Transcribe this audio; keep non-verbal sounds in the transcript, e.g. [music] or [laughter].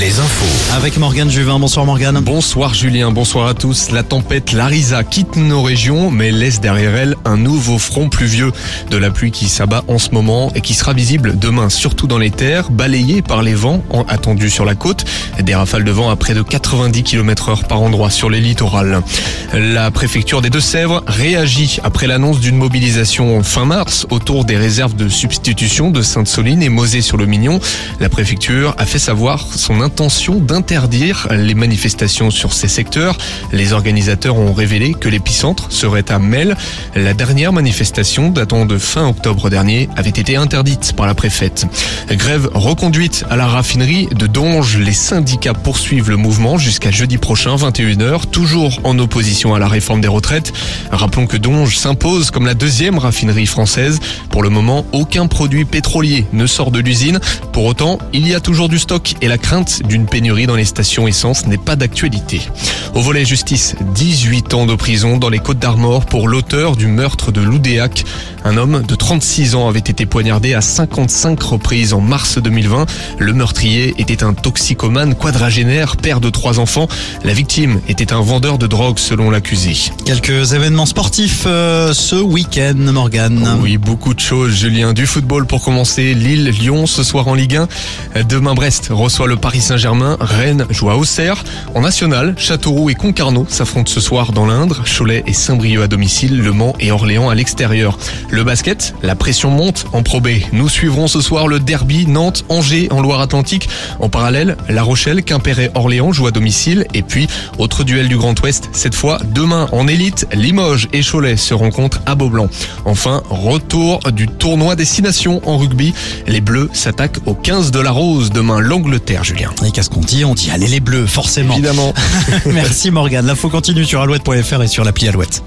Les infos. Avec Morgane Juvin. Bonsoir Morgane. Bonsoir Julien, bonsoir à tous. La tempête Larisa quitte nos régions, mais laisse derrière elle un nouveau front pluvieux. De la pluie qui s'abat en ce moment et qui sera visible demain, surtout dans les terres, balayée par les vents attendus sur la côte. Des rafales de vent à près de 90 km heure par endroit sur les littorales. La préfecture des Deux-Sèvres réagit après l'annonce d'une mobilisation fin mars autour des réserves de substitution de Sainte-Soline et Mosée-sur-le-Mignon. La préfecture a fait savoir son intention d'interdire les manifestations sur ces secteurs. Les organisateurs ont révélé que l'épicentre serait à Mel. La dernière manifestation datant de fin octobre dernier avait été interdite par la préfète. Grève reconduite à la raffinerie de Donge. Les syndicats poursuivent le mouvement jusqu'à jeudi prochain 21h, toujours en opposition à la réforme des retraites. Rappelons que Donge s'impose comme la deuxième raffinerie française. Pour le moment, aucun produit pétrolier ne sort de l'usine. Pour autant, il y a toujours du stock et la crainte d'une pénurie dans les stations essence n'est pas d'actualité. Au volet justice, 18 ans de prison dans les Côtes d'Armor pour l'auteur du meurtre de Loudéac. Un homme de 36 ans avait été poignardé à 55 reprises en mars 2020. Le meurtrier était un toxicomane quadragénaire, père de trois enfants. La victime était un vendeur de drogue selon l'accusé. Quelques événements sportifs euh, ce week-end, Morgane. Oui, beaucoup de choses, Julien. Du football pour commencer. Lille, Lyon ce soir en Ligue 1. Demain, Brest reçoit le Paris Saint-Germain. Rennes joue à Auxerre. En national, Châteauroux et Concarneau s'affrontent ce soir dans l'Indre. Cholet et Saint-Brieuc à domicile. Le Mans et Orléans à l'extérieur. Le basket, la pression monte en Pro B. Nous suivrons ce soir le derby Nantes-Angers en Loire-Atlantique. En parallèle, La Rochelle, Quimper et Orléans jouent à domicile. Et puis, autre duel du Grand Ouest. Cette fois, demain en élite, Limoges et Cholet se rencontrent à Beaublanc. Enfin, retour du tournoi Destination en rugby. Les Bleus s'attaquent au 15 de la Rose demain l'Angleterre, Julien. Et qu'est-ce qu'on dit? On dit allez les bleus, forcément. Évidemment. [laughs] Merci Morgane. L'info continue sur alouette.fr et sur l'appli Alouette.